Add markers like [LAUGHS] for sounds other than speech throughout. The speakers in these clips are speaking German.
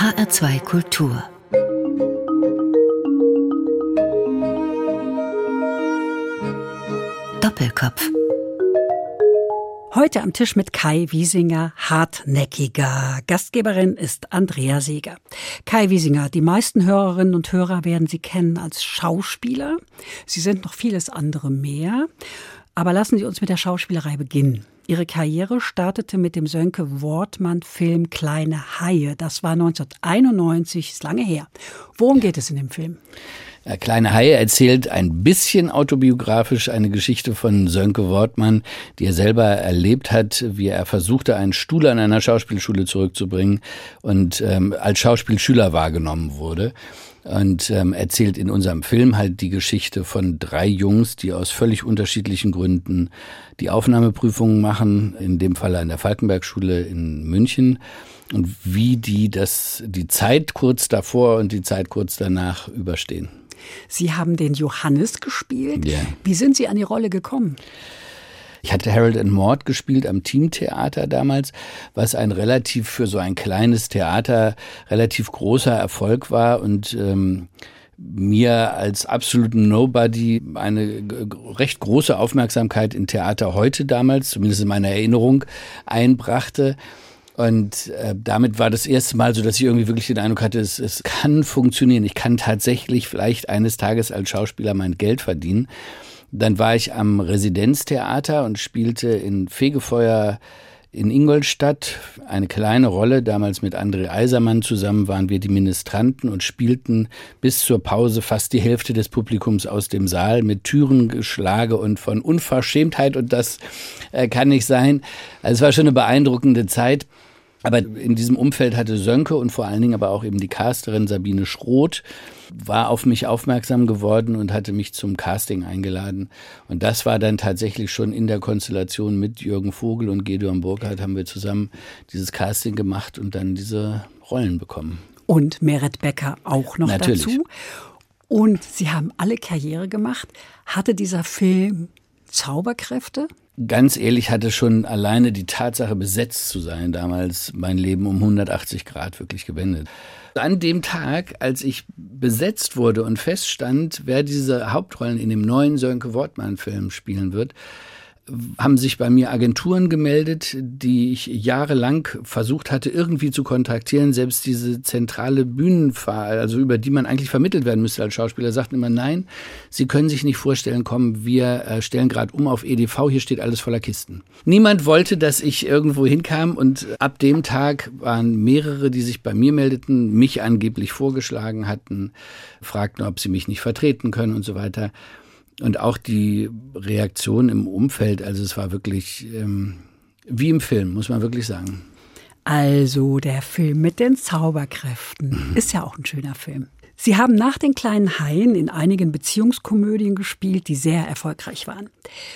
HR2 Kultur Doppelkopf Heute am Tisch mit Kai Wiesinger, hartnäckiger. Gastgeberin ist Andrea Seeger. Kai Wiesinger, die meisten Hörerinnen und Hörer werden Sie kennen als Schauspieler. Sie sind noch vieles andere mehr. Aber lassen Sie uns mit der Schauspielerei beginnen. Ihre Karriere startete mit dem Sönke Wortmann-Film Kleine Haie. Das war 1991, ist lange her. Worum geht es in dem Film? Äh, Kleine Haie erzählt ein bisschen autobiografisch eine Geschichte von Sönke Wortmann, die er selber erlebt hat, wie er versuchte, einen Stuhl an einer Schauspielschule zurückzubringen und ähm, als Schauspielschüler wahrgenommen wurde. Und ähm, erzählt in unserem Film halt die Geschichte von drei Jungs, die aus völlig unterschiedlichen Gründen die Aufnahmeprüfungen machen, in dem Fall an der Falkenbergschule in München und wie die das die Zeit kurz davor und die Zeit kurz danach überstehen. Sie haben den Johannes gespielt. Ja. Wie sind Sie an die Rolle gekommen? Ich hatte Harold and Maud gespielt am Teamtheater damals, was ein relativ für so ein kleines Theater relativ großer Erfolg war und ähm, mir als absoluten Nobody eine recht große Aufmerksamkeit in Theater heute damals, zumindest in meiner Erinnerung, einbrachte. Und äh, damit war das erste Mal so, dass ich irgendwie wirklich den Eindruck hatte, es, es kann funktionieren. Ich kann tatsächlich vielleicht eines Tages als Schauspieler mein Geld verdienen. Dann war ich am Residenztheater und spielte in Fegefeuer in Ingolstadt eine kleine Rolle. Damals mit André Eisermann zusammen waren wir die Ministranten und spielten bis zur Pause fast die Hälfte des Publikums aus dem Saal mit Türengeschlage und von Unverschämtheit. Und das äh, kann nicht sein. Also es war schon eine beeindruckende Zeit. Aber in diesem Umfeld hatte Sönke und vor allen Dingen aber auch eben die Casterin Sabine Schroth war auf mich aufmerksam geworden und hatte mich zum Casting eingeladen. Und das war dann tatsächlich schon in der Konstellation mit Jürgen Vogel und Gedeon Burkhardt haben wir zusammen dieses Casting gemacht und dann diese Rollen bekommen. Und Meret Becker auch noch Natürlich. dazu. Und Sie haben alle Karriere gemacht. Hatte dieser Film Zauberkräfte? Ganz ehrlich hatte schon alleine die Tatsache, besetzt zu sein, damals mein Leben um 180 Grad wirklich gewendet. An dem Tag, als ich besetzt wurde und feststand, wer diese Hauptrollen in dem neuen Sönke Wortmann-Film spielen wird, haben sich bei mir Agenturen gemeldet, die ich jahrelang versucht hatte, irgendwie zu kontaktieren. Selbst diese zentrale Bühnenfahrt, also über die man eigentlich vermittelt werden müsste als Schauspieler, sagten immer, nein, Sie können sich nicht vorstellen, kommen, wir äh, stellen gerade um auf EDV, hier steht alles voller Kisten. Niemand wollte, dass ich irgendwo hinkam und ab dem Tag waren mehrere, die sich bei mir meldeten, mich angeblich vorgeschlagen hatten, fragten, ob sie mich nicht vertreten können und so weiter. Und auch die Reaktion im Umfeld, also es war wirklich ähm, wie im Film, muss man wirklich sagen. Also der Film mit den Zauberkräften ist ja auch ein schöner Film. Sie haben nach den kleinen Haien in einigen Beziehungskomödien gespielt, die sehr erfolgreich waren.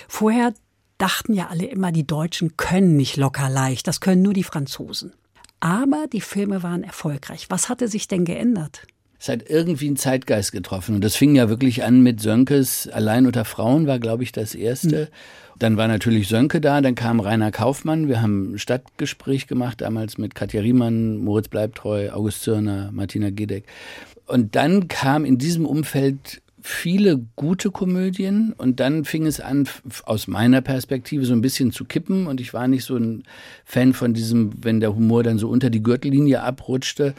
Vorher dachten ja alle immer, die Deutschen können nicht locker leicht, das können nur die Franzosen. Aber die Filme waren erfolgreich. Was hatte sich denn geändert? Es hat irgendwie einen Zeitgeist getroffen. Und das fing ja wirklich an mit Sönkes Allein unter Frauen war, glaube ich, das erste. Mhm. Dann war natürlich Sönke da, dann kam Rainer Kaufmann. Wir haben ein Stadtgespräch gemacht, damals mit Katja Riemann, Moritz Bleibtreu, August Zürner, Martina Gedeck. Und dann kam in diesem Umfeld viele gute Komödien und dann fing es an, aus meiner Perspektive so ein bisschen zu kippen und ich war nicht so ein Fan von diesem, wenn der Humor dann so unter die Gürtellinie abrutschte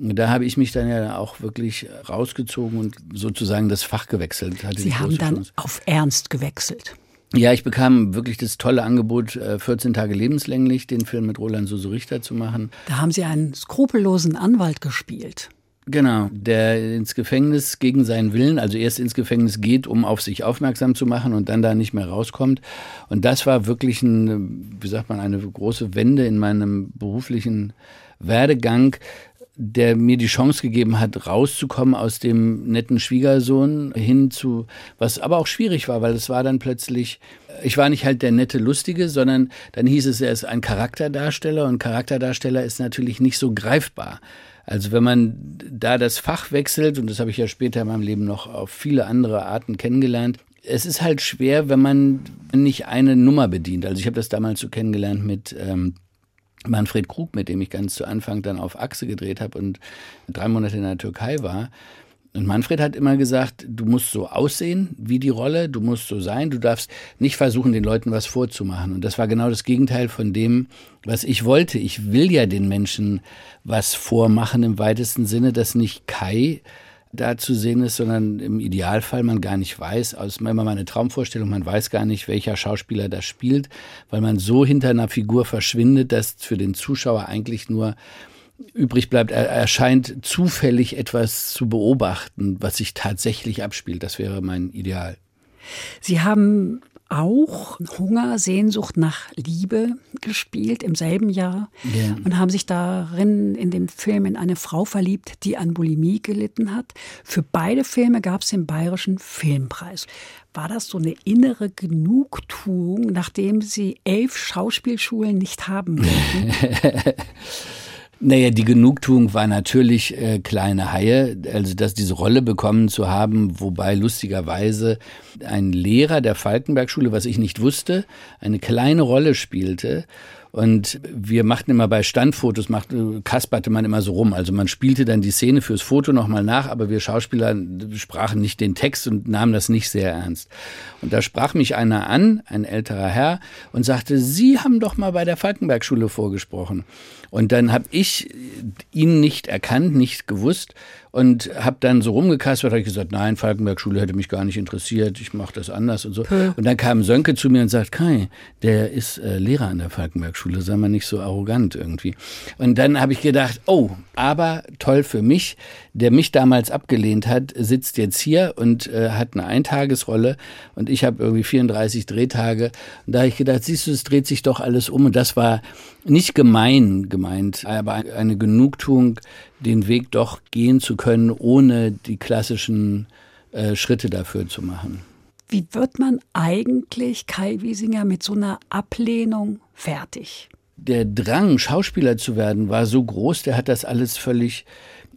da habe ich mich dann ja auch wirklich rausgezogen und sozusagen das Fach gewechselt. Sie haben dann Chance. auf Ernst gewechselt. Ja, ich bekam wirklich das tolle Angebot, 14 äh, Tage lebenslänglich den Film mit Roland Suso Richter zu machen. Da haben Sie einen skrupellosen Anwalt gespielt. Genau, der ins Gefängnis gegen seinen Willen, also erst ins Gefängnis geht, um auf sich aufmerksam zu machen und dann da nicht mehr rauskommt. Und das war wirklich ein, wie sagt man, eine große Wende in meinem beruflichen Werdegang der mir die Chance gegeben hat, rauszukommen aus dem netten Schwiegersohn hin zu, was aber auch schwierig war, weil es war dann plötzlich, ich war nicht halt der nette Lustige, sondern dann hieß es, er ist ein Charakterdarsteller und Charakterdarsteller ist natürlich nicht so greifbar. Also wenn man da das Fach wechselt, und das habe ich ja später in meinem Leben noch auf viele andere Arten kennengelernt, es ist halt schwer, wenn man nicht eine Nummer bedient. Also ich habe das damals so kennengelernt mit ähm, Manfred Krug, mit dem ich ganz zu Anfang dann auf Achse gedreht habe und drei Monate in der Türkei war. Und Manfred hat immer gesagt, du musst so aussehen wie die Rolle, du musst so sein, du darfst nicht versuchen, den Leuten was vorzumachen. Und das war genau das Gegenteil von dem, was ich wollte. Ich will ja den Menschen was vormachen im weitesten Sinne, dass nicht Kai da zu sehen ist, sondern im Idealfall man gar nicht weiß, aus immer meine Traumvorstellung, man weiß gar nicht, welcher Schauspieler das spielt, weil man so hinter einer Figur verschwindet, dass für den Zuschauer eigentlich nur übrig bleibt, er erscheint zufällig etwas zu beobachten, was sich tatsächlich abspielt. Das wäre mein Ideal. Sie haben auch Hunger, Sehnsucht nach Liebe gespielt im selben Jahr yeah. und haben sich darin in dem Film in eine Frau verliebt, die an Bulimie gelitten hat. Für beide Filme gab es den Bayerischen Filmpreis. War das so eine innere Genugtuung, nachdem Sie elf Schauspielschulen nicht haben [LAUGHS] wollten? Naja, die Genugtuung war natürlich äh, kleine Haie, also dass diese Rolle bekommen zu haben, wobei lustigerweise ein Lehrer der Falkenberg-Schule, was ich nicht wusste, eine kleine Rolle spielte und wir machten immer bei Standfotos, machte, kasperte man immer so rum. Also man spielte dann die Szene fürs Foto nochmal nach, aber wir Schauspieler sprachen nicht den Text und nahmen das nicht sehr ernst. Und da sprach mich einer an, ein älterer Herr, und sagte, Sie haben doch mal bei der Falkenberg-Schule vorgesprochen. Und dann habe ich ihn nicht erkannt, nicht gewusst und habe dann so rumgekaspert, habe ich gesagt, nein, Falkenberg-Schule hätte mich gar nicht interessiert, ich mache das anders und so. Und dann kam Sönke zu mir und sagt, Kai, der ist äh, Lehrer an der Falkenberg-Schule, sei mal nicht so arrogant irgendwie. Und dann habe ich gedacht, oh, aber toll für mich, der mich damals abgelehnt hat, sitzt jetzt hier und äh, hat eine Eintagesrolle und ich habe irgendwie 34 Drehtage. Und da habe ich gedacht, siehst du, es dreht sich doch alles um und das war nicht gemein gemeint, aber eine Genugtuung, den Weg doch gehen zu können, ohne die klassischen äh, Schritte dafür zu machen. Wie wird man eigentlich Kai Wiesinger mit so einer Ablehnung fertig? Der Drang, Schauspieler zu werden, war so groß, der hat das alles völlig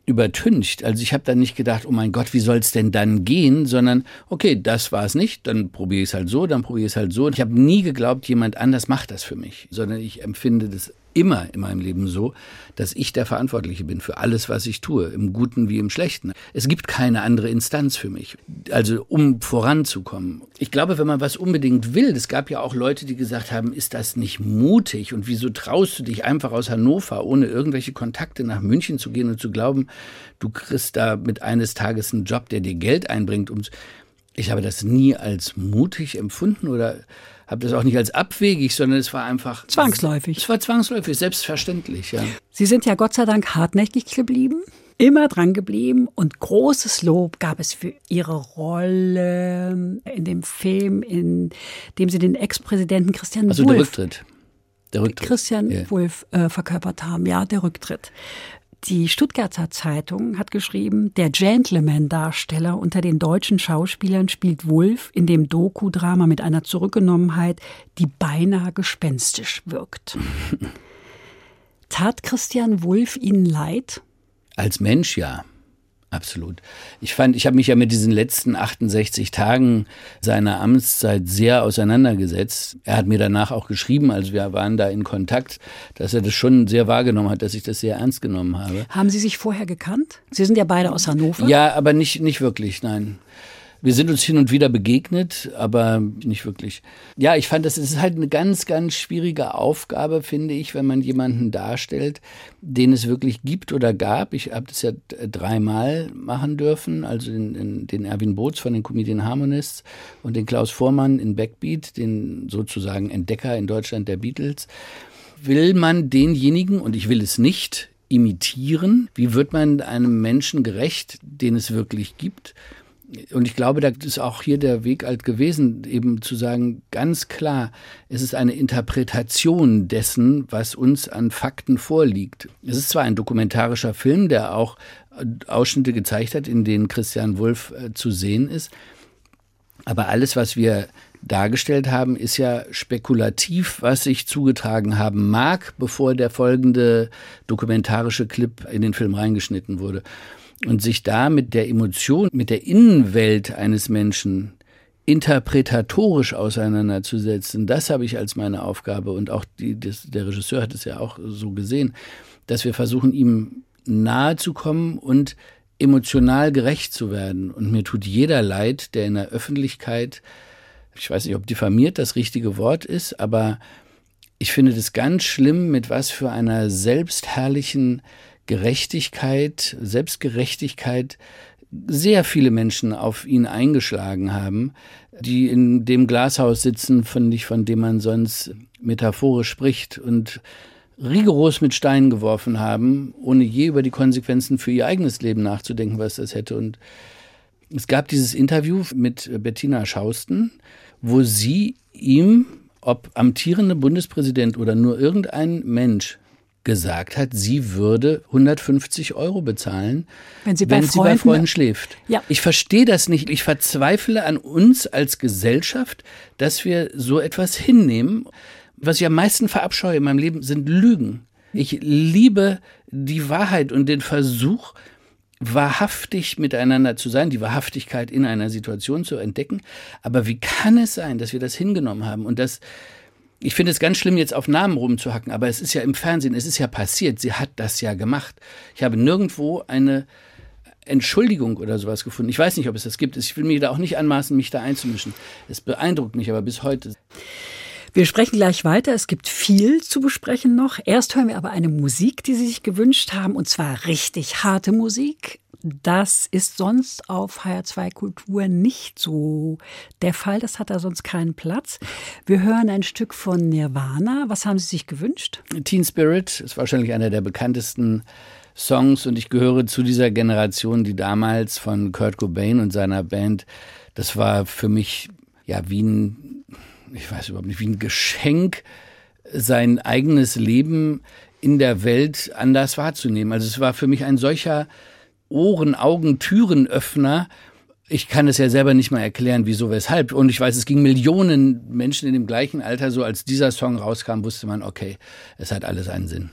übertüncht. Also ich habe dann nicht gedacht, oh mein Gott, wie soll es denn dann gehen, sondern okay, das war es nicht, dann probiere ich es halt so, dann probiere ich es halt so. Ich habe nie geglaubt, jemand anders macht das für mich, sondern ich empfinde das immer in meinem Leben so, dass ich der Verantwortliche bin für alles, was ich tue, im Guten wie im Schlechten. Es gibt keine andere Instanz für mich, also um voranzukommen. Ich glaube, wenn man was unbedingt will, es gab ja auch Leute, die gesagt haben, ist das nicht mutig und wieso traust du dich einfach aus Hannover, ohne irgendwelche Kontakte nach München zu gehen und zu glauben, du kriegst da mit eines Tages einen Job, der dir Geld einbringt. ich habe das nie als mutig empfunden oder habe das auch nicht als abwegig, sondern es war einfach zwangsläufig. Es war zwangsläufig, selbstverständlich, ja. Sie sind ja Gott sei Dank hartnäckig geblieben, immer dran geblieben und großes Lob gab es für Ihre Rolle in dem Film, in dem Sie den Ex-Präsidenten Christian also Wulff der Rücktritt. Der Rücktritt. Christian ja. Wulff äh, verkörpert haben, ja, der Rücktritt. Die Stuttgarter Zeitung hat geschrieben, der Gentleman-Darsteller unter den deutschen Schauspielern spielt Wulff in dem Doku-Drama mit einer Zurückgenommenheit, die beinahe gespenstisch wirkt. [LAUGHS] Tat Christian Wulff Ihnen leid? Als Mensch ja. Absolut. Ich fand, ich habe mich ja mit diesen letzten 68 Tagen seiner Amtszeit sehr auseinandergesetzt. Er hat mir danach auch geschrieben, also wir waren da in Kontakt, dass er das schon sehr wahrgenommen hat, dass ich das sehr ernst genommen habe. Haben Sie sich vorher gekannt? Sie sind ja beide aus Hannover. Ja, aber nicht, nicht wirklich, nein. Wir sind uns hin und wieder begegnet, aber nicht wirklich. Ja, ich fand, das ist halt eine ganz, ganz schwierige Aufgabe, finde ich, wenn man jemanden darstellt, den es wirklich gibt oder gab. Ich habe das ja dreimal machen dürfen, also den, den, den Erwin Boots von den Comedian Harmonists und den Klaus Vormann in Backbeat, den sozusagen Entdecker in Deutschland der Beatles. Will man denjenigen, und ich will es nicht, imitieren? Wie wird man einem Menschen gerecht, den es wirklich gibt? Und ich glaube, da ist auch hier der Weg alt gewesen, eben zu sagen, ganz klar, es ist eine Interpretation dessen, was uns an Fakten vorliegt. Es ist zwar ein dokumentarischer Film, der auch Ausschnitte gezeigt hat, in denen Christian Wulff äh, zu sehen ist, aber alles, was wir dargestellt haben, ist ja spekulativ, was sich zugetragen haben mag, bevor der folgende dokumentarische Clip in den Film reingeschnitten wurde und sich da mit der Emotion, mit der Innenwelt eines Menschen interpretatorisch auseinanderzusetzen, das habe ich als meine Aufgabe und auch die, das, der Regisseur hat es ja auch so gesehen, dass wir versuchen, ihm nahe zu kommen und emotional gerecht zu werden. Und mir tut jeder leid, der in der Öffentlichkeit, ich weiß nicht, ob diffamiert das richtige Wort ist, aber ich finde das ganz schlimm, mit was für einer selbstherrlichen Gerechtigkeit, Selbstgerechtigkeit sehr viele Menschen auf ihn eingeschlagen haben, die in dem Glashaus sitzen, von, von dem man sonst metaphorisch spricht und rigoros mit Steinen geworfen haben, ohne je über die Konsequenzen für ihr eigenes Leben nachzudenken, was das hätte. Und es gab dieses Interview mit Bettina Schausten, wo sie ihm, ob amtierende Bundespräsident oder nur irgendein Mensch, gesagt hat, sie würde 150 Euro bezahlen, wenn sie bei, wenn Freunden, sie bei Freunden schläft. Ja. Ich verstehe das nicht. Ich verzweifle an uns als Gesellschaft, dass wir so etwas hinnehmen. Was ich am meisten verabscheue in meinem Leben sind Lügen. Ich liebe die Wahrheit und den Versuch, wahrhaftig miteinander zu sein, die Wahrhaftigkeit in einer Situation zu entdecken. Aber wie kann es sein, dass wir das hingenommen haben und dass ich finde es ganz schlimm, jetzt auf Namen rumzuhacken, aber es ist ja im Fernsehen, es ist ja passiert. Sie hat das ja gemacht. Ich habe nirgendwo eine Entschuldigung oder sowas gefunden. Ich weiß nicht, ob es das gibt. Ich will mir da auch nicht anmaßen, mich da einzumischen. Es beeindruckt mich aber bis heute. Wir sprechen gleich weiter. Es gibt viel zu besprechen noch. Erst hören wir aber eine Musik, die Sie sich gewünscht haben, und zwar richtig harte Musik. Das ist sonst auf HR2 Kultur nicht so der Fall. Das hat da sonst keinen Platz. Wir hören ein Stück von Nirvana. Was haben Sie sich gewünscht? Teen Spirit ist wahrscheinlich einer der bekanntesten Songs und ich gehöre zu dieser Generation, die damals von Kurt Cobain und seiner Band, das war für mich ja wie ein, ich weiß überhaupt nicht, wie ein Geschenk, sein eigenes Leben in der Welt anders wahrzunehmen. Also es war für mich ein solcher Ohren, Augen, Türenöffner. Ich kann es ja selber nicht mal erklären, wieso, weshalb. Und ich weiß, es ging Millionen Menschen in dem gleichen Alter so, als dieser Song rauskam, wusste man, okay, es hat alles einen Sinn.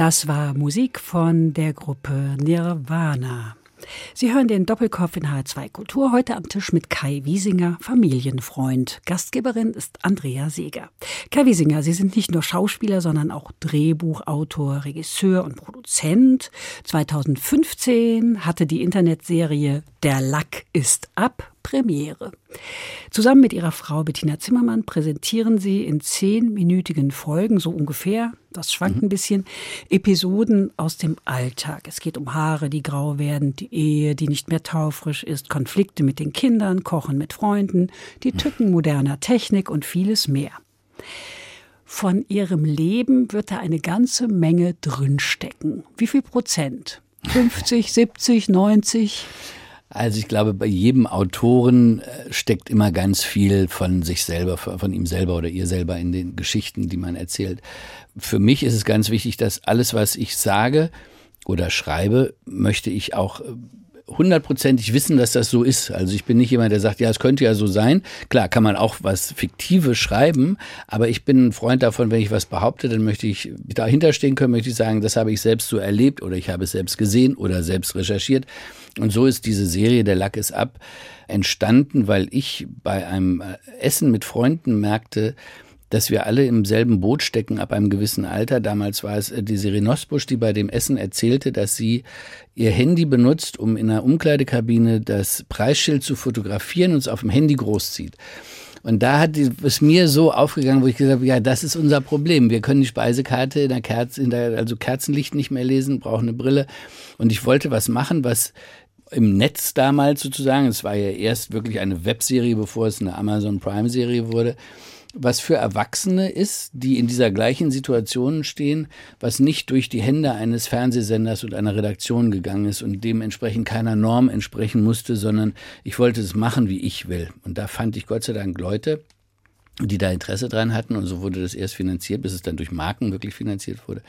Das war Musik von der Gruppe Nirvana. Sie hören den Doppelkopf in H2 Kultur heute am Tisch mit Kai Wiesinger, Familienfreund. Gastgeberin ist Andrea Seeger. Kai Wiesinger, Sie sind nicht nur Schauspieler, sondern auch Drehbuchautor, Regisseur und Produzent. 2015 hatte die Internetserie Der Lack ist ab Premiere. Zusammen mit ihrer Frau Bettina Zimmermann präsentieren sie in zehnminütigen Folgen, so ungefähr, das schwankt mhm. ein bisschen, Episoden aus dem Alltag. Es geht um Haare, die grau werden, die Ehe, die nicht mehr taufrisch ist, Konflikte mit den Kindern, Kochen mit Freunden, die Tücken moderner Technik und vieles mehr. Von ihrem Leben wird da eine ganze Menge drinstecken. Wie viel Prozent? 50, 70, 90? Also ich glaube, bei jedem Autoren äh, steckt immer ganz viel von sich selber, von ihm selber oder ihr selber in den Geschichten, die man erzählt. Für mich ist es ganz wichtig, dass alles, was ich sage oder schreibe, möchte ich auch äh, hundertprozentig wissen, dass das so ist. Also ich bin nicht jemand, der sagt, ja, es könnte ja so sein. Klar, kann man auch was Fiktives schreiben, aber ich bin ein Freund davon, wenn ich was behaupte, dann möchte ich dahinter stehen können, möchte ich sagen, das habe ich selbst so erlebt oder ich habe es selbst gesehen oder selbst recherchiert. Und so ist diese Serie Der Lack ist ab entstanden, weil ich bei einem Essen mit Freunden merkte, dass wir alle im selben Boot stecken ab einem gewissen Alter. Damals war es äh, die Serenosbusch, die bei dem Essen erzählte, dass sie ihr Handy benutzt, um in einer Umkleidekabine das Preisschild zu fotografieren und es auf dem Handy großzieht. Und da hat es mir so aufgegangen, wo ich gesagt habe, ja, das ist unser Problem. Wir können die Speisekarte in der Kerze, in der, also Kerzenlicht nicht mehr lesen, brauchen eine Brille. Und ich wollte was machen, was im Netz damals sozusagen, es war ja erst wirklich eine Webserie, bevor es eine Amazon Prime Serie wurde, was für Erwachsene ist, die in dieser gleichen Situation stehen, was nicht durch die Hände eines Fernsehsenders und einer Redaktion gegangen ist und dementsprechend keiner Norm entsprechen musste, sondern ich wollte es machen, wie ich will. Und da fand ich Gott sei Dank Leute, die da Interesse dran hatten und so wurde das erst finanziert, bis es dann durch Marken wirklich finanziert wurde.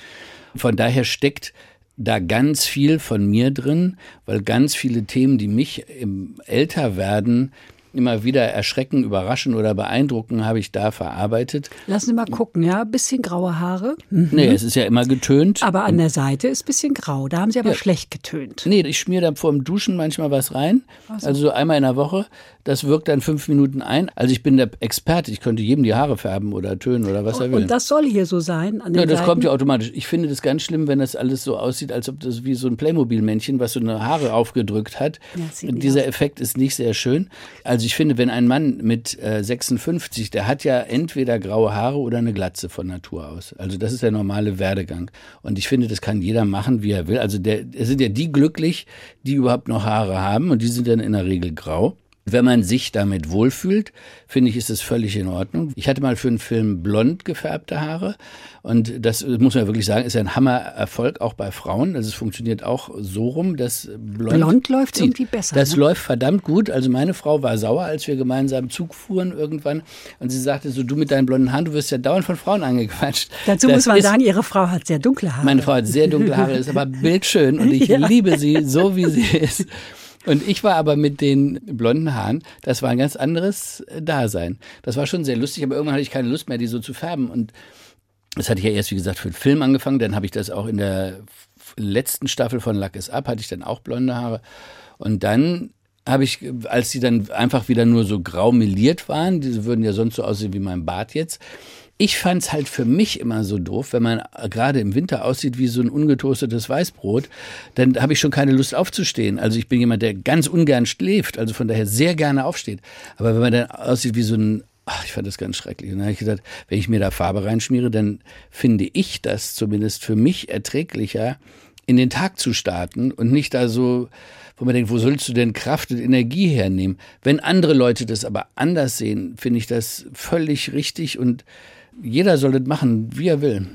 Von daher steckt da ganz viel von mir drin, weil ganz viele Themen, die mich im Älterwerden immer wieder erschrecken, überraschen oder beeindrucken, habe ich da verarbeitet. Lassen Sie mal gucken, ja, bisschen graue Haare. Mhm. Nee, es ist ja immer getönt. Aber an der Seite ist bisschen grau, da haben Sie aber ja. schlecht getönt. Nee, ich schmiere da vor dem Duschen manchmal was rein, so. also so einmal in der Woche. Das wirkt dann fünf Minuten ein. Also ich bin der Experte, ich könnte jedem die Haare färben oder tönen oder was er will. Und das soll hier so sein? An den ja, das Seiten? kommt ja automatisch. Ich finde das ganz schlimm, wenn das alles so aussieht, als ob das wie so ein Playmobil-Männchen, was so eine Haare aufgedrückt hat. Ja, dieser Effekt ist nicht sehr schön. Also also ich finde, wenn ein Mann mit äh, 56, der hat ja entweder graue Haare oder eine Glatze von Natur aus. Also das ist der normale Werdegang. Und ich finde, das kann jeder machen, wie er will. Also der, es sind ja die glücklich, die überhaupt noch Haare haben und die sind dann in der Regel grau. Wenn man sich damit wohlfühlt, finde ich, ist es völlig in Ordnung. Ich hatte mal für einen Film blond gefärbte Haare und das muss man wirklich sagen, ist ein Hammererfolg auch bei Frauen. Also es funktioniert auch so rum, dass blond, blond läuft irgendwie besser. Das ne? läuft verdammt gut. Also meine Frau war sauer, als wir gemeinsam Zug fuhren irgendwann und sie sagte so, du mit deinen blonden Haaren, du wirst ja dauernd von Frauen angequatscht. Dazu das muss man ist, sagen, ihre Frau hat sehr dunkle Haare. Meine Frau hat sehr dunkle Haare, ist aber [LAUGHS] bildschön und ich ja. liebe sie so, wie sie [LAUGHS] ist. Und ich war aber mit den blonden Haaren, das war ein ganz anderes äh, Dasein. Das war schon sehr lustig, aber irgendwann hatte ich keine Lust mehr, die so zu färben. Und das hatte ich ja erst, wie gesagt, für den Film angefangen. Dann habe ich das auch in der letzten Staffel von Lack is Up, hatte ich dann auch blonde Haare. Und dann habe ich, als die dann einfach wieder nur so grau meliert waren, diese würden ja sonst so aussehen wie mein Bart jetzt, ich fand es halt für mich immer so doof, wenn man gerade im Winter aussieht wie so ein ungetoastetes Weißbrot, dann habe ich schon keine Lust aufzustehen. Also ich bin jemand, der ganz ungern schläft, also von daher sehr gerne aufsteht. Aber wenn man dann aussieht wie so ein Ach, ich fand das ganz schrecklich. Und dann habe ich gesagt, wenn ich mir da Farbe reinschmiere, dann finde ich das zumindest für mich erträglicher, in den Tag zu starten und nicht da so, wo man denkt, wo sollst du denn Kraft und Energie hernehmen? Wenn andere Leute das aber anders sehen, finde ich das völlig richtig und jeder soll das machen, wie er will.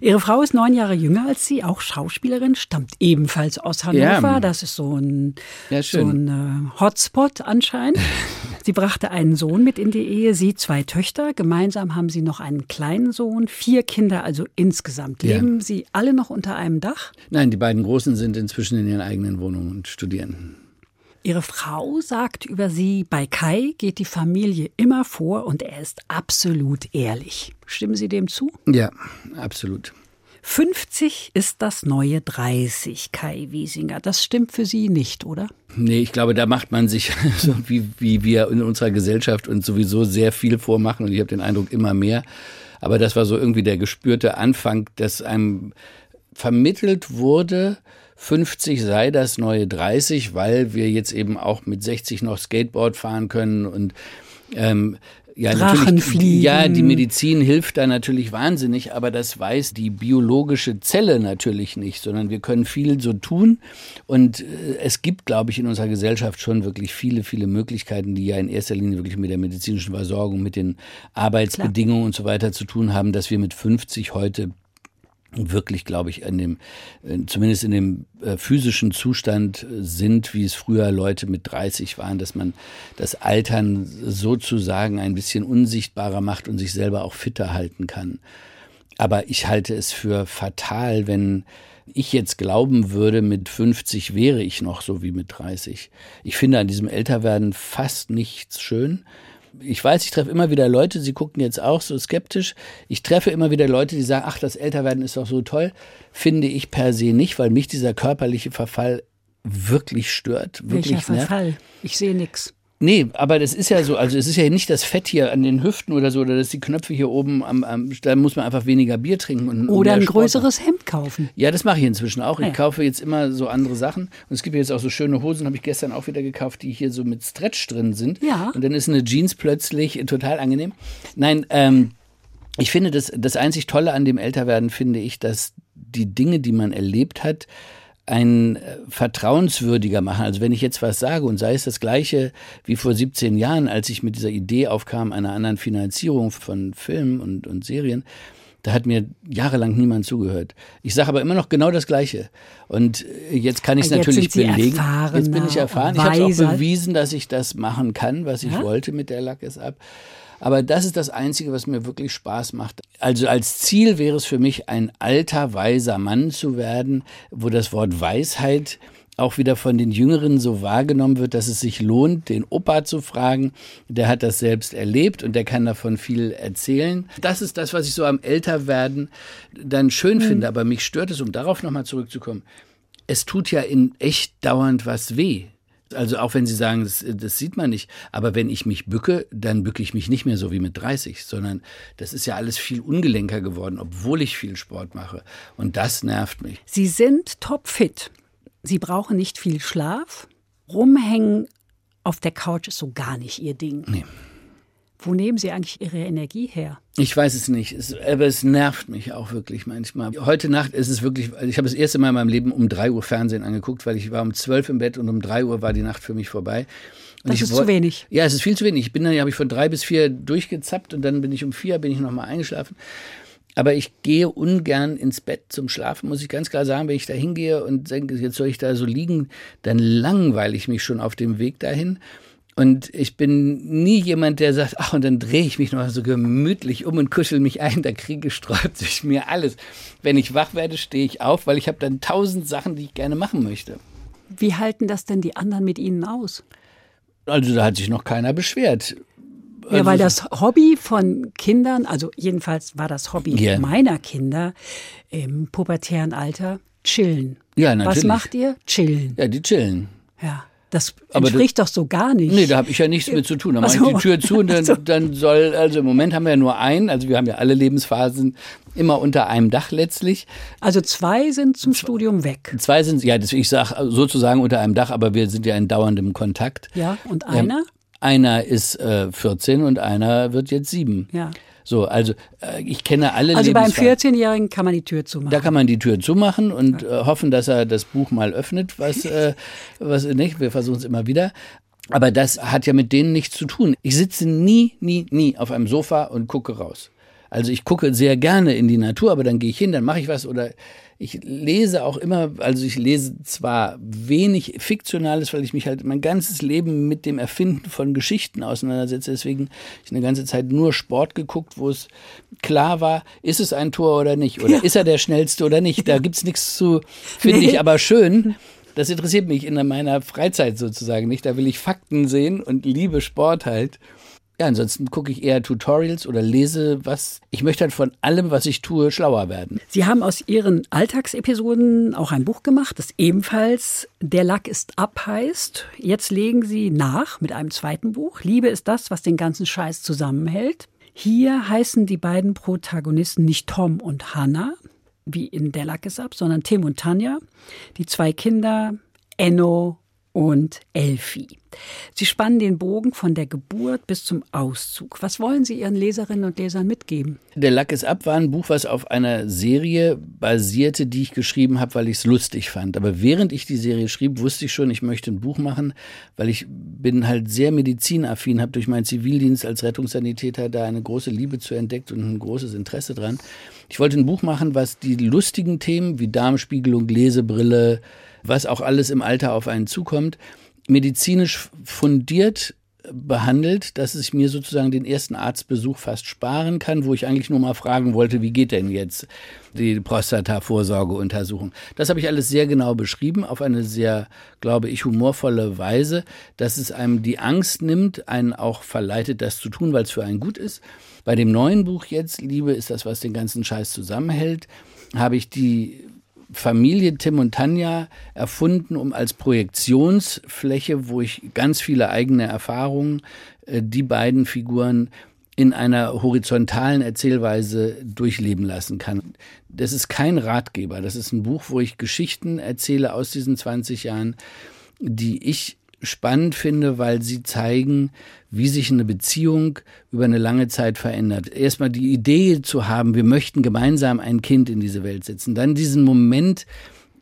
Ihre Frau ist neun Jahre jünger als Sie, auch Schauspielerin, stammt ebenfalls aus Hannover. Ja. Das ist so ein, ja, so ein äh, Hotspot anscheinend. [LAUGHS] sie brachte einen Sohn mit in die Ehe, sie zwei Töchter. Gemeinsam haben sie noch einen kleinen Sohn, vier Kinder also insgesamt. Leben ja. Sie alle noch unter einem Dach? Nein, die beiden Großen sind inzwischen in ihren eigenen Wohnungen und studieren. Ihre Frau sagt über sie, bei Kai geht die Familie immer vor und er ist absolut ehrlich. Stimmen Sie dem zu? Ja, absolut. 50 ist das neue 30, Kai Wiesinger. Das stimmt für Sie nicht, oder? Nee, ich glaube, da macht man sich, [LAUGHS] so wie, wie wir in unserer Gesellschaft uns sowieso sehr viel vormachen und ich habe den Eindruck immer mehr. Aber das war so irgendwie der gespürte Anfang, dass einem vermittelt wurde, 50 sei das neue 30, weil wir jetzt eben auch mit 60 noch Skateboard fahren können und ähm, ja, fliegen. Ja, die Medizin hilft da natürlich wahnsinnig, aber das weiß die biologische Zelle natürlich nicht, sondern wir können viel so tun. Und äh, es gibt, glaube ich, in unserer Gesellschaft schon wirklich viele, viele Möglichkeiten, die ja in erster Linie wirklich mit der medizinischen Versorgung, mit den Arbeitsbedingungen Klar. und so weiter zu tun haben, dass wir mit 50 heute wirklich, glaube ich, in dem, äh, zumindest in dem äh, physischen Zustand sind, wie es früher Leute mit 30 waren, dass man das Altern sozusagen ein bisschen unsichtbarer macht und sich selber auch fitter halten kann. Aber ich halte es für fatal, wenn ich jetzt glauben würde, mit 50 wäre ich noch so wie mit 30. Ich finde an diesem Älterwerden fast nichts schön ich weiß, ich treffe immer wieder Leute, sie gucken jetzt auch so skeptisch. Ich treffe immer wieder Leute, die sagen, ach, das Älterwerden ist doch so toll. Finde ich per se nicht, weil mich dieser körperliche Verfall wirklich stört. Wirklich Welcher Verfall? Ich sehe nichts. Nee, aber das ist ja so, also es ist ja nicht das Fett hier an den Hüften oder so, oder dass die Knöpfe hier oben am, am da muss man einfach weniger Bier trinken. Und, oder ein größeres machen. Hemd kaufen. Ja, das mache ich inzwischen auch. Ich ja. kaufe jetzt immer so andere Sachen. Und es gibt jetzt auch so schöne Hosen, habe ich gestern auch wieder gekauft, die hier so mit Stretch drin sind. Ja. Und dann ist eine Jeans plötzlich total angenehm. Nein, ähm, ich finde das, das einzig Tolle an dem Älterwerden finde ich, dass die Dinge, die man erlebt hat, ein äh, vertrauenswürdiger machen. Also wenn ich jetzt was sage und sei es das gleiche wie vor 17 Jahren, als ich mit dieser Idee aufkam einer anderen Finanzierung von Filmen und, und Serien, da hat mir jahrelang niemand zugehört. Ich sage aber immer noch genau das Gleiche. Und äh, jetzt kann ich es natürlich belegen. Jetzt bin ich erfahren. Ich habe auch bewiesen, dass ich das machen kann, was ich ja? wollte mit der Lack ist ab. Aber das ist das Einzige, was mir wirklich Spaß macht. Also als Ziel wäre es für mich, ein alter, weiser Mann zu werden, wo das Wort Weisheit auch wieder von den Jüngeren so wahrgenommen wird, dass es sich lohnt, den Opa zu fragen. Der hat das selbst erlebt und der kann davon viel erzählen. Das ist das, was ich so am Älterwerden dann schön mhm. finde. Aber mich stört es, um darauf nochmal zurückzukommen. Es tut ja in echt dauernd was weh. Also auch wenn Sie sagen, das, das, sieht man nicht, aber wenn ich mich bücke, dann bücke ich mich nicht mehr so wie mit 30, sondern das ist ja alles viel ungelenker geworden, obwohl ich viel Sport mache. Und das nervt mich. Sie sind topfit. Sie brauchen nicht viel Schlaf. Rumhängen auf der Couch ist so gar nicht Ihr Ding. Nee. Wo nehmen Sie eigentlich Ihre Energie her? Ich weiß es nicht, es, aber es nervt mich auch wirklich manchmal. Heute Nacht ist es wirklich, also ich habe das erste Mal in meinem Leben um drei Uhr Fernsehen angeguckt, weil ich war um zwölf im Bett und um drei Uhr war die Nacht für mich vorbei. Und das ist zu wenig. Ja, es ist viel zu wenig. Ich bin dann, habe ich von drei bis vier durchgezappt und dann bin ich um vier, bin ich nochmal eingeschlafen. Aber ich gehe ungern ins Bett zum Schlafen, muss ich ganz klar sagen. Wenn ich da hingehe und denke, jetzt soll ich da so liegen, dann langweile ich mich schon auf dem Weg dahin. Und ich bin nie jemand, der sagt, ach, und dann drehe ich mich noch so gemütlich um und kuschel mich ein, da kriege sträubt sich mir alles. Wenn ich wach werde, stehe ich auf, weil ich habe dann tausend Sachen, die ich gerne machen möchte. Wie halten das denn die anderen mit Ihnen aus? Also da hat sich noch keiner beschwert. Also ja, weil das Hobby von Kindern, also jedenfalls war das Hobby yeah. meiner Kinder im pubertären Alter, chillen. Ja, natürlich. Was macht ihr? Chillen. Ja, die chillen. Ja. Das entspricht das, doch so gar nicht. Nee, da habe ich ja nichts mit zu tun. Da mache ich die Tür zu und dann, dann soll, also im Moment haben wir ja nur einen, also wir haben ja alle Lebensphasen immer unter einem Dach letztlich. Also zwei sind zum Studium weg. Zwei sind, ja, das, ich sage sozusagen unter einem Dach, aber wir sind ja in dauerndem Kontakt. Ja, und einer? Ähm, einer ist äh, 14 und einer wird jetzt sieben. Ja. So, also äh, ich kenne alle Also beim 14-Jährigen kann man die Tür zumachen. Da kann man die Tür zumachen und äh, hoffen, dass er das Buch mal öffnet, was, [LAUGHS] äh, was nicht, wir versuchen es immer wieder. Aber das hat ja mit denen nichts zu tun. Ich sitze nie, nie, nie auf einem Sofa und gucke raus. Also ich gucke sehr gerne in die Natur, aber dann gehe ich hin, dann mache ich was oder ich lese auch immer, also ich lese zwar wenig Fiktionales, weil ich mich halt mein ganzes Leben mit dem Erfinden von Geschichten auseinandersetze. Deswegen habe ich eine ganze Zeit nur Sport geguckt, wo es klar war, ist es ein Tor oder nicht? Oder ja. ist er der Schnellste oder nicht? Da gibt es nichts zu, finde nee. ich aber schön. Das interessiert mich in meiner Freizeit sozusagen nicht. Da will ich Fakten sehen und liebe Sport halt. Ja, ansonsten gucke ich eher Tutorials oder lese was. Ich möchte halt von allem, was ich tue, schlauer werden. Sie haben aus Ihren Alltagsepisoden auch ein Buch gemacht, das ebenfalls Der Lack ist ab heißt. Jetzt legen Sie nach mit einem zweiten Buch. Liebe ist das, was den ganzen Scheiß zusammenhält. Hier heißen die beiden Protagonisten nicht Tom und Hannah, wie in Der Lack ist ab, sondern Tim und Tanja. Die zwei Kinder, Enno und Elfi. Sie spannen den Bogen von der Geburt bis zum Auszug. Was wollen Sie Ihren Leserinnen und Lesern mitgeben? Der Lack ist ab war ein Buch, was auf einer Serie basierte, die ich geschrieben habe, weil ich es lustig fand. Aber während ich die Serie schrieb, wusste ich schon, ich möchte ein Buch machen, weil ich bin halt sehr medizinaffin, habe durch meinen Zivildienst als Rettungssanitäter da eine große Liebe zu entdeckt und ein großes Interesse dran. Ich wollte ein Buch machen, was die lustigen Themen wie Darmspiegelung, Lesebrille, was auch alles im Alter auf einen zukommt, medizinisch fundiert behandelt, dass ich mir sozusagen den ersten Arztbesuch fast sparen kann, wo ich eigentlich nur mal fragen wollte, wie geht denn jetzt die Prostata-Vorsorgeuntersuchung. Das habe ich alles sehr genau beschrieben, auf eine sehr, glaube ich, humorvolle Weise, dass es einem die Angst nimmt, einen auch verleitet, das zu tun, weil es für einen gut ist. Bei dem neuen Buch jetzt, Liebe ist das, was den ganzen Scheiß zusammenhält, habe ich die Familie Tim und Tanja erfunden, um als Projektionsfläche, wo ich ganz viele eigene Erfahrungen, äh, die beiden Figuren in einer horizontalen Erzählweise durchleben lassen kann. Das ist kein Ratgeber, das ist ein Buch, wo ich Geschichten erzähle aus diesen 20 Jahren, die ich spannend finde, weil sie zeigen, wie sich eine Beziehung über eine lange Zeit verändert. Erstmal die Idee zu haben, wir möchten gemeinsam ein Kind in diese Welt setzen. Dann diesen Moment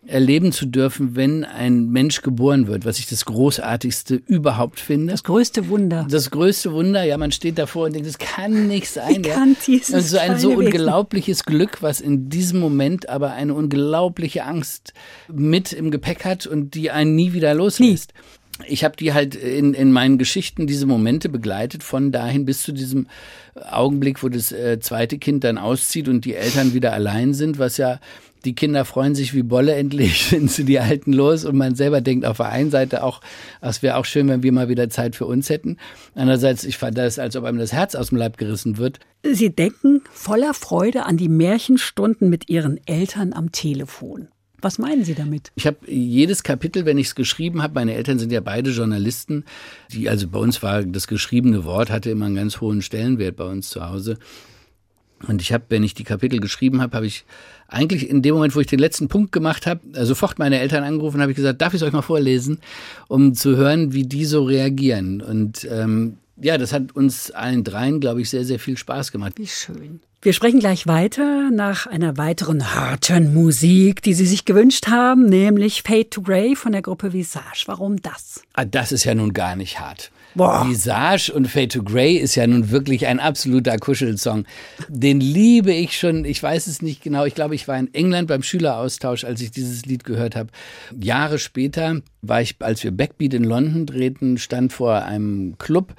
erleben zu dürfen, wenn ein Mensch geboren wird, was ich das Großartigste überhaupt finde. Das größte Wunder. Das größte Wunder, ja, man steht davor und denkt, das kann nicht sein. Ich ja. kann dieses und so ein so unglaubliches Glück, was in diesem Moment aber eine unglaubliche Angst mit im Gepäck hat und die einen nie wieder loslässt. Nie ich habe die halt in, in meinen Geschichten diese Momente begleitet, von dahin bis zu diesem Augenblick, wo das äh, zweite Kind dann auszieht und die Eltern wieder allein sind, was ja die Kinder freuen sich wie Bolle endlich, [LAUGHS] sind sie die Alten los und man selber denkt auf der einen Seite auch, es wäre auch schön, wenn wir mal wieder Zeit für uns hätten. Andererseits, ich fand das, als ob einem das Herz aus dem Leib gerissen wird. Sie denken voller Freude an die Märchenstunden mit Ihren Eltern am Telefon. Was meinen Sie damit? Ich habe jedes Kapitel, wenn ich es geschrieben habe, meine Eltern sind ja beide Journalisten, die also bei uns war das geschriebene Wort hatte immer einen ganz hohen Stellenwert bei uns zu Hause. Und ich habe, wenn ich die Kapitel geschrieben habe, habe ich eigentlich in dem Moment, wo ich den letzten Punkt gemacht habe, äh, sofort meine Eltern angerufen, habe ich gesagt, darf ich es euch mal vorlesen, um zu hören, wie die so reagieren. Und ähm, ja, das hat uns allen dreien, glaube ich, sehr, sehr viel Spaß gemacht. Wie schön. Wir sprechen gleich weiter nach einer weiteren harten Musik, die Sie sich gewünscht haben, nämlich Fade to Grey von der Gruppe Visage. Warum das? Ah, das ist ja nun gar nicht hart. Boah. Visage und Fade to Grey ist ja nun wirklich ein absoluter Kuschelsong. Den liebe ich schon, ich weiß es nicht genau, ich glaube, ich war in England beim Schüleraustausch, als ich dieses Lied gehört habe. Jahre später war ich, als wir Backbeat in London drehten, stand vor einem Club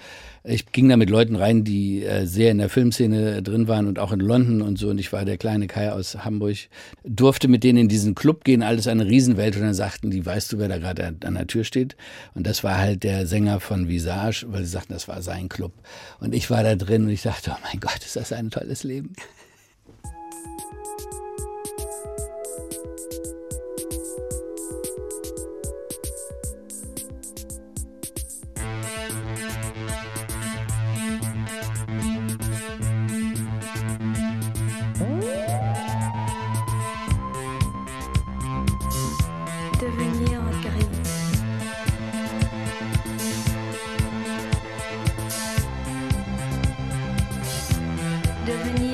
ich ging da mit Leuten rein, die äh, sehr in der Filmszene drin waren und auch in London und so. Und ich war der kleine Kai aus Hamburg, durfte mit denen in diesen Club gehen, alles eine Riesenwelt. Und dann sagten die, weißt du, wer da gerade an der Tür steht? Und das war halt der Sänger von Visage, weil sie sagten, das war sein Club. Und ich war da drin und ich dachte, oh mein Gott, ist das ein tolles Leben. devenir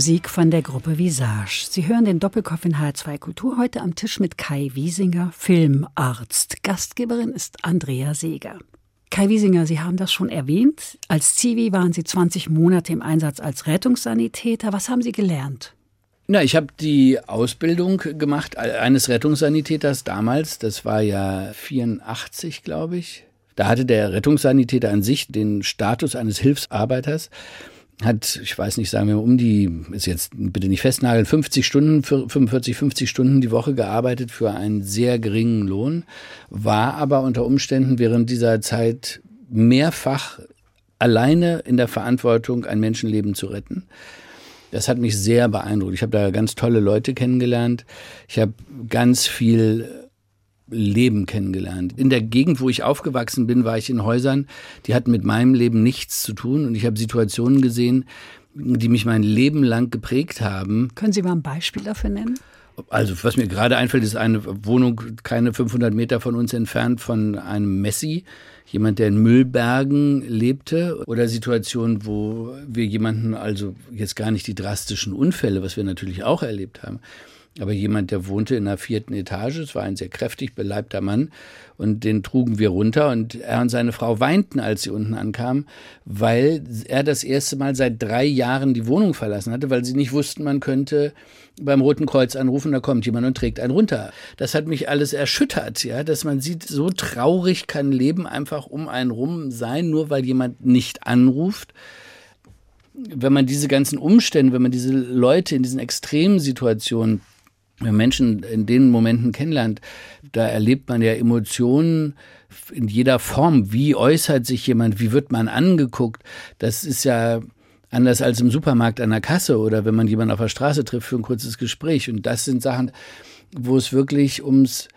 Musik von der Gruppe Visage. Sie hören den Doppelkopf in H2 Kultur heute am Tisch mit Kai Wiesinger, Filmarzt. Gastgeberin ist Andrea Seeger. Kai Wiesinger, Sie haben das schon erwähnt. Als Zivi waren Sie 20 Monate im Einsatz als Rettungssanitäter. Was haben Sie gelernt? Na, ich habe die Ausbildung gemacht eines Rettungssanitäters damals. Das war ja 84, glaube ich. Da hatte der Rettungssanitäter an sich den Status eines Hilfsarbeiters hat, ich weiß nicht, sagen wir um die, ist jetzt bitte nicht festnageln, 50 Stunden, 45, 50 Stunden die Woche gearbeitet für einen sehr geringen Lohn, war aber unter Umständen während dieser Zeit mehrfach alleine in der Verantwortung, ein Menschenleben zu retten. Das hat mich sehr beeindruckt. Ich habe da ganz tolle Leute kennengelernt. Ich habe ganz viel Leben kennengelernt. In der Gegend, wo ich aufgewachsen bin, war ich in Häusern, die hatten mit meinem Leben nichts zu tun und ich habe Situationen gesehen, die mich mein Leben lang geprägt haben. Können Sie mal ein Beispiel dafür nennen? Also was mir gerade einfällt, ist eine Wohnung keine 500 Meter von uns entfernt von einem Messi, jemand, der in Müllbergen lebte oder Situationen, wo wir jemanden, also jetzt gar nicht die drastischen Unfälle, was wir natürlich auch erlebt haben, aber jemand, der wohnte in der vierten Etage, es war ein sehr kräftig beleibter Mann, und den trugen wir runter und er und seine Frau weinten, als sie unten ankamen, weil er das erste Mal seit drei Jahren die Wohnung verlassen hatte, weil sie nicht wussten, man könnte beim Roten Kreuz anrufen, da kommt jemand und trägt einen runter. Das hat mich alles erschüttert, ja, dass man sieht, so traurig kann Leben einfach um einen rum sein, nur weil jemand nicht anruft wenn man diese ganzen Umstände, wenn man diese Leute in diesen extremen Situationen wenn Menschen in den Momenten kennenlernt, da erlebt man ja Emotionen in jeder Form. Wie äußert sich jemand? Wie wird man angeguckt? Das ist ja anders als im Supermarkt an der Kasse oder wenn man jemanden auf der Straße trifft für ein kurzes Gespräch. Und das sind Sachen, wo es wirklich ums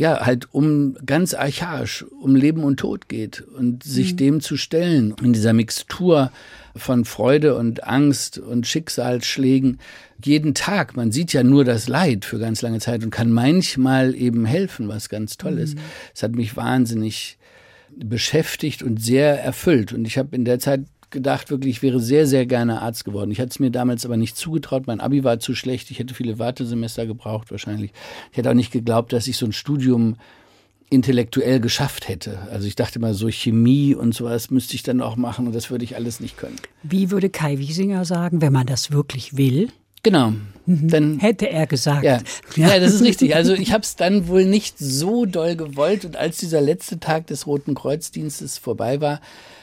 ja, halt um ganz archaisch, um Leben und Tod geht und sich mhm. dem zu stellen in dieser Mixtur von Freude und Angst und Schicksalsschlägen jeden Tag. Man sieht ja nur das Leid für ganz lange Zeit und kann manchmal eben helfen, was ganz toll ist. Mhm. Es hat mich wahnsinnig beschäftigt und sehr erfüllt. Und ich habe in der Zeit gedacht, wirklich, ich wäre sehr, sehr gerne Arzt geworden. Ich hatte es mir damals aber nicht zugetraut. Mein Abi war zu schlecht. Ich hätte viele Wartesemester gebraucht wahrscheinlich. Ich hätte auch nicht geglaubt, dass ich so ein Studium intellektuell geschafft hätte. Also ich dachte mal, so Chemie und sowas müsste ich dann auch machen und das würde ich alles nicht können. Wie würde Kai Wiesinger sagen, wenn man das wirklich will? Genau. Mhm. Dann hätte er gesagt. Ja, ja. ja das ist richtig. Also ich habe es dann wohl nicht so doll gewollt und als dieser letzte Tag des Roten Kreuzdienstes vorbei war,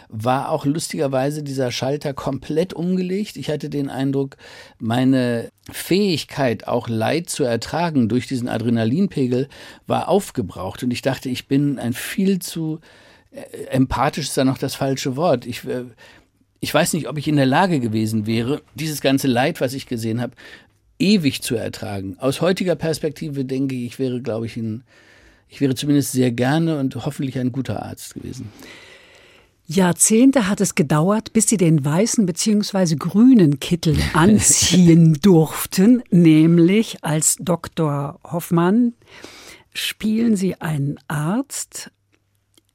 war auch lustigerweise dieser Schalter komplett umgelegt. Ich hatte den Eindruck, meine Fähigkeit, auch Leid zu ertragen durch diesen Adrenalinpegel, war aufgebraucht. Und ich dachte, ich bin ein viel zu äh, empathisch ist da noch das falsche Wort. Ich, äh, ich weiß nicht, ob ich in der Lage gewesen wäre, dieses ganze Leid, was ich gesehen habe, ewig zu ertragen. Aus heutiger Perspektive denke ich, ich wäre, glaube ich, ein ich wäre zumindest sehr gerne und hoffentlich ein guter Arzt gewesen. Jahrzehnte hat es gedauert, bis sie den weißen bzw. grünen Kittel [LAUGHS] anziehen durften, nämlich als Dr. Hoffmann spielen sie einen Arzt.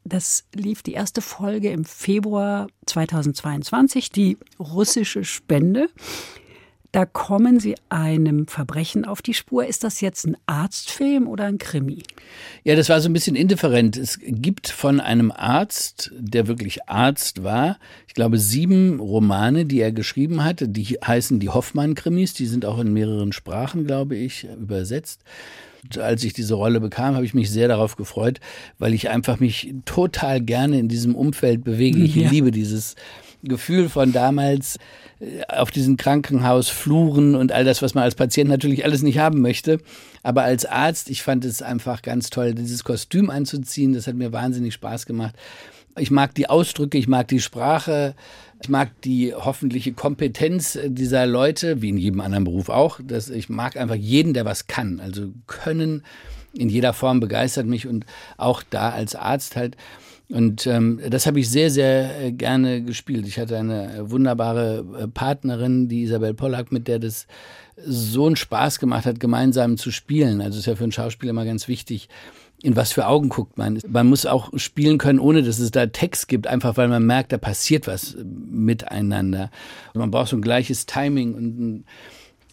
Das lief die erste Folge im Februar 2022, die russische Spende. Da kommen Sie einem Verbrechen auf die Spur. Ist das jetzt ein Arztfilm oder ein Krimi? Ja, das war so ein bisschen indifferent. Es gibt von einem Arzt, der wirklich Arzt war, ich glaube sieben Romane, die er geschrieben hat. Die heißen die Hoffmann-Krimis. Die sind auch in mehreren Sprachen, glaube ich, übersetzt als ich diese Rolle bekam, habe ich mich sehr darauf gefreut, weil ich einfach mich total gerne in diesem Umfeld bewege. Ich ja. liebe dieses Gefühl von damals auf diesen Krankenhausfluren und all das, was man als Patient natürlich alles nicht haben möchte. Aber als Arzt, ich fand es einfach ganz toll, dieses Kostüm anzuziehen. Das hat mir wahnsinnig Spaß gemacht. Ich mag die Ausdrücke, ich mag die Sprache, ich mag die hoffentliche Kompetenz dieser Leute, wie in jedem anderen Beruf auch. Das, ich mag einfach jeden, der was kann. Also können in jeder Form begeistert mich und auch da als Arzt halt. Und ähm, das habe ich sehr, sehr äh, gerne gespielt. Ich hatte eine wunderbare äh, Partnerin, die Isabel Pollack, mit der das so einen Spaß gemacht hat, gemeinsam zu spielen. Also ist ja für einen Schauspieler immer ganz wichtig, in was für Augen guckt man. Man muss auch spielen können, ohne dass es da Text gibt, einfach weil man merkt, da passiert was miteinander. Man braucht so ein gleiches Timing und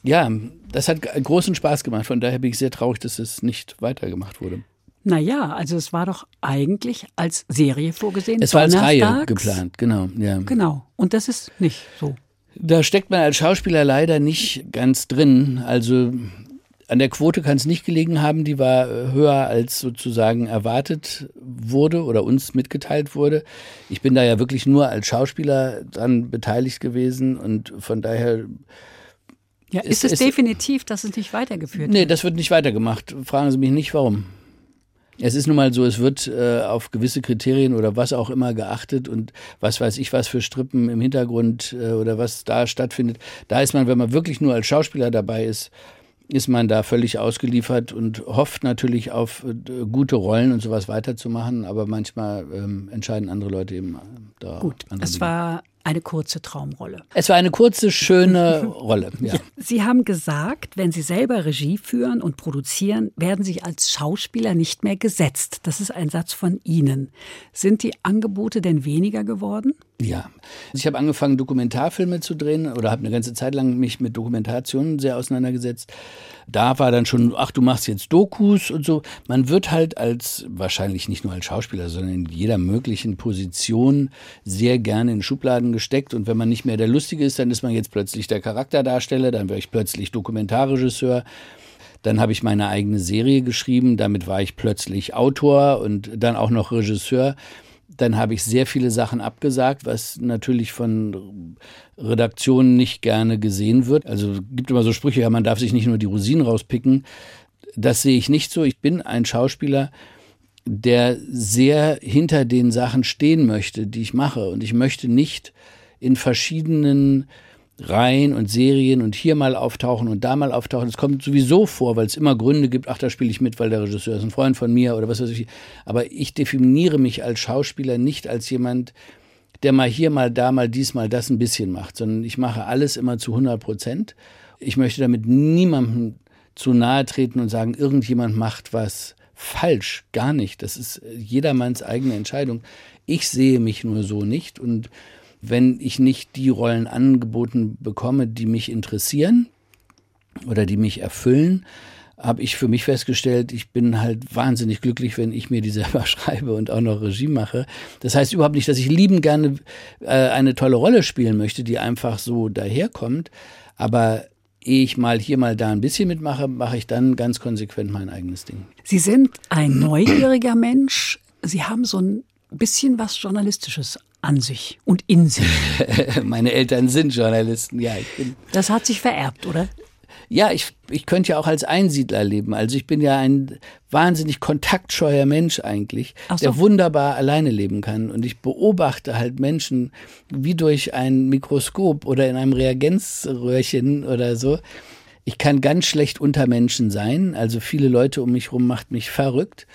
ja, das hat großen Spaß gemacht. Von daher bin ich sehr traurig, dass es nicht weitergemacht wurde. Naja, also es war doch eigentlich als Serie vorgesehen. Es war als Reihe geplant, genau. Ja. Genau. Und das ist nicht so. Da steckt man als Schauspieler leider nicht ganz drin. Also an der Quote kann es nicht gelegen haben, die war höher als sozusagen erwartet wurde oder uns mitgeteilt wurde. Ich bin da ja wirklich nur als Schauspieler dran beteiligt gewesen und von daher. Ja, ist, ist es definitiv, dass es nicht weitergeführt wird? Nee, das wird nicht weitergemacht. Fragen Sie mich nicht, warum. Es ist nun mal so, es wird äh, auf gewisse Kriterien oder was auch immer geachtet und was weiß ich, was für Strippen im Hintergrund äh, oder was da stattfindet. Da ist man, wenn man wirklich nur als Schauspieler dabei ist, ist man da völlig ausgeliefert und hofft natürlich auf äh, gute Rollen und sowas weiterzumachen, aber manchmal ähm, entscheiden andere Leute eben äh, da. Gut, es war eine kurze Traumrolle. Es war eine kurze, schöne [LAUGHS] Rolle. Ja. Ja. Sie haben gesagt, wenn Sie selber Regie führen und produzieren, werden Sie als Schauspieler nicht mehr gesetzt. Das ist ein Satz von Ihnen. Sind die Angebote denn weniger geworden? Ja, ich habe angefangen, Dokumentarfilme zu drehen oder habe eine ganze Zeit lang mich mit Dokumentationen sehr auseinandergesetzt. Da war dann schon, ach, du machst jetzt Dokus und so. Man wird halt als, wahrscheinlich nicht nur als Schauspieler, sondern in jeder möglichen Position sehr gerne in Schubladen gesteckt. Und wenn man nicht mehr der Lustige ist, dann ist man jetzt plötzlich der Charakterdarsteller, dann wäre ich plötzlich Dokumentarregisseur. Dann habe ich meine eigene Serie geschrieben, damit war ich plötzlich Autor und dann auch noch Regisseur. Dann habe ich sehr viele Sachen abgesagt, was natürlich von Redaktionen nicht gerne gesehen wird. Also gibt immer so Sprüche, ja, man darf sich nicht nur die Rosinen rauspicken. Das sehe ich nicht so. Ich bin ein Schauspieler, der sehr hinter den Sachen stehen möchte, die ich mache. Und ich möchte nicht in verschiedenen Reihen und Serien und hier mal auftauchen und da mal auftauchen. Es kommt sowieso vor, weil es immer Gründe gibt, ach, da spiele ich mit, weil der Regisseur ist ein Freund von mir oder was weiß ich. Aber ich definiere mich als Schauspieler nicht als jemand, der mal hier, mal da, mal dies, mal das ein bisschen macht, sondern ich mache alles immer zu 100 Prozent. Ich möchte damit niemandem zu nahe treten und sagen, irgendjemand macht was falsch. Gar nicht. Das ist jedermanns eigene Entscheidung. Ich sehe mich nur so nicht und wenn ich nicht die Rollen angeboten bekomme, die mich interessieren oder die mich erfüllen, habe ich für mich festgestellt, ich bin halt wahnsinnig glücklich, wenn ich mir die [LAUGHS] selber schreibe und auch noch Regie mache. Das heißt überhaupt nicht, dass ich lieben gerne äh, eine tolle Rolle spielen möchte, die einfach so daherkommt. Aber ehe ich mal hier mal da ein bisschen mitmache, mache ich dann ganz konsequent mein eigenes Ding. Sie sind ein neugieriger Mensch. Sie haben so ein bisschen was Journalistisches an sich und in sich. [LAUGHS] Meine Eltern sind Journalisten, ja. das hat sich vererbt, oder? Ja, ich, ich könnte ja auch als Einsiedler leben. Also ich bin ja ein wahnsinnig kontaktscheuer Mensch eigentlich, so. der wunderbar alleine leben kann. Und ich beobachte halt Menschen wie durch ein Mikroskop oder in einem Reagenzröhrchen oder so. Ich kann ganz schlecht unter Menschen sein. Also viele Leute um mich herum macht mich verrückt.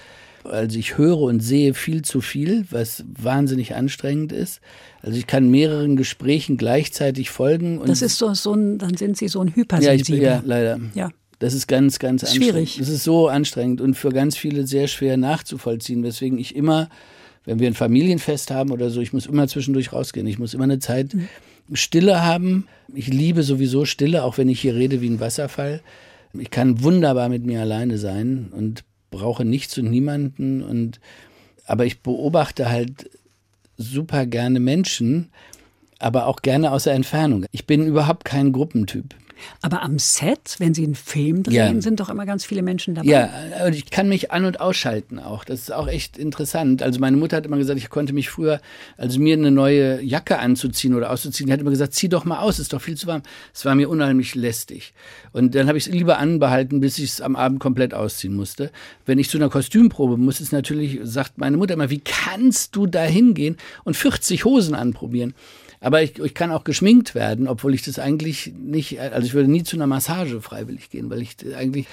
Also ich höre und sehe viel zu viel, was wahnsinnig anstrengend ist. Also ich kann mehreren Gesprächen gleichzeitig folgen. das ist so, so ein, dann sind Sie so ein Hypersensibler. Ja, ich, ja leider. Ja. Das ist ganz, ganz anstrengend. Schwierig. Das ist so anstrengend und für ganz viele sehr schwer nachzuvollziehen, weswegen ich immer, wenn wir ein Familienfest haben oder so, ich muss immer zwischendurch rausgehen. Ich muss immer eine Zeit mhm. Stille haben. Ich liebe sowieso Stille, auch wenn ich hier rede wie ein Wasserfall. Ich kann wunderbar mit mir alleine sein und brauche nichts und niemanden und aber ich beobachte halt super gerne Menschen, aber auch gerne aus der Entfernung. Ich bin überhaupt kein Gruppentyp. Aber am Set, wenn Sie einen Film drehen, ja. sind doch immer ganz viele Menschen dabei. Ja, und ich kann mich an- und ausschalten auch. Das ist auch echt interessant. Also meine Mutter hat immer gesagt, ich konnte mich früher, also mir eine neue Jacke anzuziehen oder auszuziehen, die hat immer gesagt, zieh doch mal aus, ist doch viel zu warm. Es war mir unheimlich lästig. Und dann habe ich es lieber anbehalten, bis ich es am Abend komplett ausziehen musste. Wenn ich zu einer Kostümprobe muss, ist natürlich, sagt meine Mutter immer, wie kannst du da hingehen und 40 Hosen anprobieren? Aber ich, ich kann auch geschminkt werden, obwohl ich das eigentlich nicht, also ich würde nie zu einer Massage freiwillig gehen, weil ich eigentlich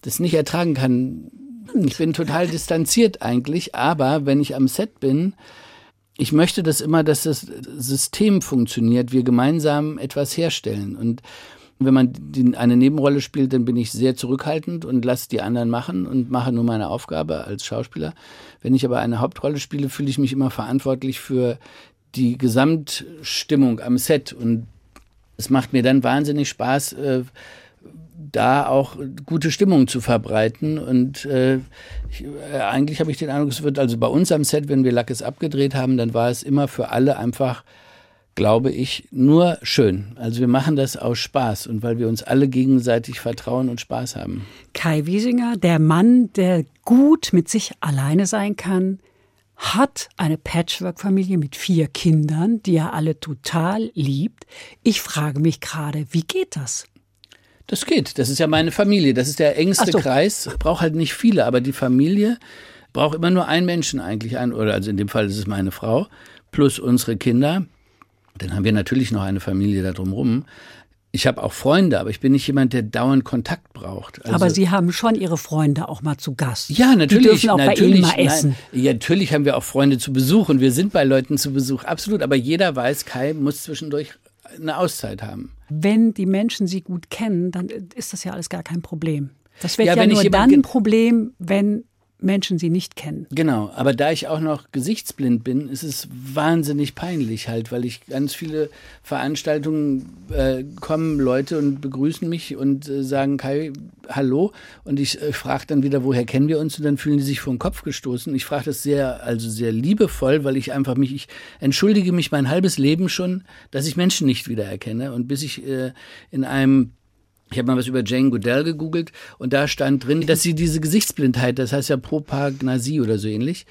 das nicht ertragen kann. Ich bin total distanziert eigentlich, aber wenn ich am Set bin, ich möchte das immer, dass das System funktioniert, wir gemeinsam etwas herstellen. Und wenn man eine Nebenrolle spielt, dann bin ich sehr zurückhaltend und lasse die anderen machen und mache nur meine Aufgabe als Schauspieler. Wenn ich aber eine Hauptrolle spiele, fühle ich mich immer verantwortlich für die Gesamtstimmung am Set. Und es macht mir dann wahnsinnig Spaß, äh, da auch gute Stimmung zu verbreiten. Und äh, ich, äh, eigentlich habe ich den Eindruck, es wird also bei uns am Set, wenn wir Lackes abgedreht haben, dann war es immer für alle einfach, glaube ich, nur schön. Also wir machen das aus Spaß und weil wir uns alle gegenseitig vertrauen und Spaß haben. Kai Wiesinger, der Mann, der gut mit sich alleine sein kann, hat eine Patchwork-Familie mit vier Kindern, die er alle total liebt. Ich frage mich gerade, wie geht das? Das geht. Das ist ja meine Familie. Das ist der engste so. Kreis. Braucht halt nicht viele, aber die Familie braucht immer nur einen Menschen eigentlich ein, oder also in dem Fall ist es meine Frau plus unsere Kinder. Dann haben wir natürlich noch eine Familie da drumherum. Ich habe auch Freunde, aber ich bin nicht jemand, der dauernd Kontakt braucht. Also aber Sie haben schon Ihre Freunde auch mal zu Gast. Ja, natürlich. Die dürfen auch natürlich, bei Ihnen mal essen. Nein, ja, natürlich haben wir auch Freunde zu Besuch und wir sind bei Leuten zu Besuch, absolut. Aber jeder weiß, Kai muss zwischendurch eine Auszeit haben. Wenn die Menschen Sie gut kennen, dann ist das ja alles gar kein Problem. Das wird ja, ja nur dann ein Problem, wenn Menschen sie nicht kennen. Genau, aber da ich auch noch gesichtsblind bin, ist es wahnsinnig peinlich halt, weil ich ganz viele Veranstaltungen äh, kommen Leute und begrüßen mich und äh, sagen Kai, hallo und ich äh, frage dann wieder, woher kennen wir uns und dann fühlen die sich vor den Kopf gestoßen. Ich frage das sehr, also sehr liebevoll, weil ich einfach mich, ich entschuldige mich mein halbes Leben schon, dass ich Menschen nicht wiedererkenne und bis ich äh, in einem ich habe mal was über Jane Goodell gegoogelt und da stand drin, dass sie diese Gesichtsblindheit, das heißt ja Propagnasie oder so ähnlich,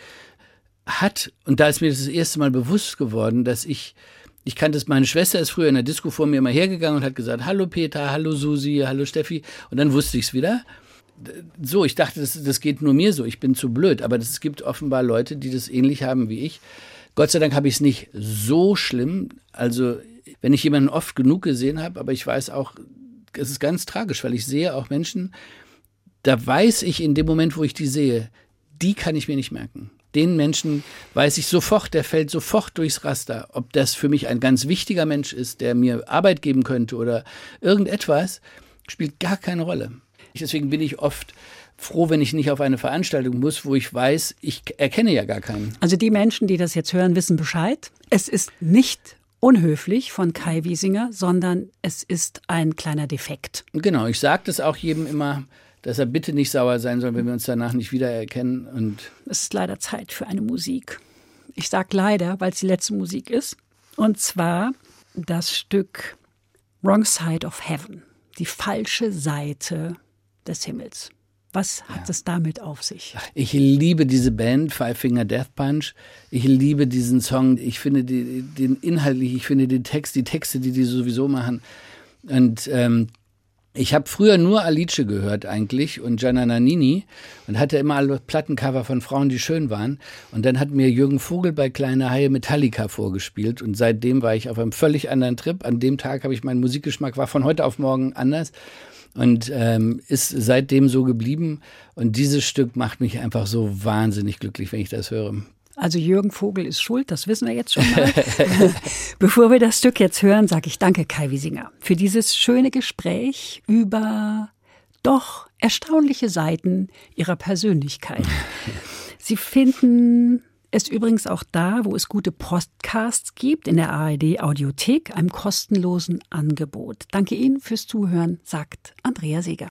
hat. Und da ist mir das, das erste Mal bewusst geworden, dass ich, ich kannte es, meine Schwester ist früher in der Disco vor mir immer hergegangen und hat gesagt, hallo Peter, hallo Susi, hallo Steffi. Und dann wusste ich es wieder. So, ich dachte, das, das geht nur mir so, ich bin zu blöd. Aber es gibt offenbar Leute, die das ähnlich haben wie ich. Gott sei Dank habe ich es nicht so schlimm. Also, wenn ich jemanden oft genug gesehen habe, aber ich weiß auch, es ist ganz tragisch, weil ich sehe auch Menschen, da weiß ich in dem Moment, wo ich die sehe, die kann ich mir nicht merken. Den Menschen weiß ich sofort, der fällt sofort durchs Raster. Ob das für mich ein ganz wichtiger Mensch ist, der mir Arbeit geben könnte oder irgendetwas, spielt gar keine Rolle. Deswegen bin ich oft froh, wenn ich nicht auf eine Veranstaltung muss, wo ich weiß, ich erkenne ja gar keinen. Also die Menschen, die das jetzt hören, wissen Bescheid. Es ist nicht unhöflich von Kai Wiesinger, sondern es ist ein kleiner Defekt. Genau, ich sage das auch jedem immer, dass er bitte nicht sauer sein soll, wenn wir uns danach nicht wiedererkennen. Und es ist leider Zeit für eine Musik. Ich sage leider, weil es die letzte Musik ist. Und zwar das Stück Wrong Side of Heaven, die falsche Seite des Himmels. Was hat ja. es damit auf sich? Ich liebe diese Band, Five Finger Death Punch. Ich liebe diesen Song. Ich finde die, den inhaltlich, ich finde den Text, die Texte, die die sowieso machen. Und ähm, ich habe früher nur Alice gehört eigentlich und Gianna Nannini und hatte immer alle Plattencover von Frauen, die schön waren. Und dann hat mir Jürgen Vogel bei Kleine Haie Metallica vorgespielt und seitdem war ich auf einem völlig anderen Trip. An dem Tag habe ich meinen Musikgeschmack war von heute auf morgen anders. Und ähm, ist seitdem so geblieben. Und dieses Stück macht mich einfach so wahnsinnig glücklich, wenn ich das höre. Also Jürgen Vogel ist schuld, das wissen wir jetzt schon mal. [LAUGHS] Bevor wir das Stück jetzt hören, sage ich danke Kai Wiesinger für dieses schöne Gespräch über doch erstaunliche Seiten ihrer Persönlichkeit. Sie finden es übrigens auch da, wo es gute Podcasts gibt, in der ARD Audiothek, einem kostenlosen Angebot. Danke Ihnen fürs Zuhören, sagt Andrea Seeger.